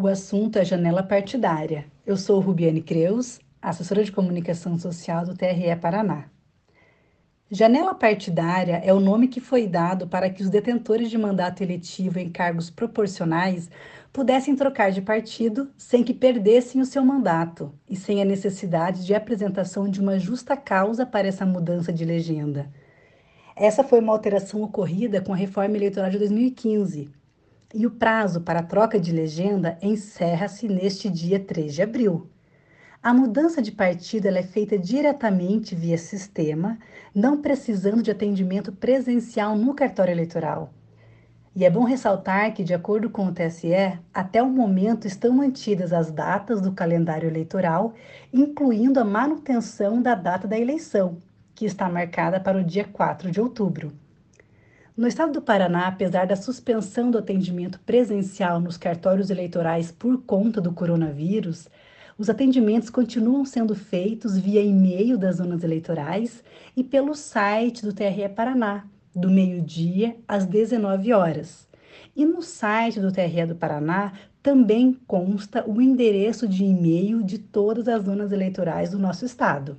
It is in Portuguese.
O assunto é janela partidária. Eu sou Rubiane Creus, assessora de comunicação social do TRE Paraná. Janela partidária é o nome que foi dado para que os detentores de mandato eletivo em cargos proporcionais pudessem trocar de partido sem que perdessem o seu mandato e sem a necessidade de apresentação de uma justa causa para essa mudança de legenda. Essa foi uma alteração ocorrida com a reforma eleitoral de 2015 e o prazo para a troca de legenda encerra-se neste dia 3 de abril. A mudança de partido é feita diretamente via sistema, não precisando de atendimento presencial no cartório eleitoral. E é bom ressaltar que, de acordo com o TSE, até o momento estão mantidas as datas do calendário eleitoral, incluindo a manutenção da data da eleição, que está marcada para o dia 4 de outubro. No estado do Paraná, apesar da suspensão do atendimento presencial nos cartórios eleitorais por conta do coronavírus, os atendimentos continuam sendo feitos via e-mail das zonas eleitorais e pelo site do TRE Paraná, do meio-dia às 19 horas. E no site do TRE do Paraná também consta o endereço de e-mail de todas as zonas eleitorais do nosso estado.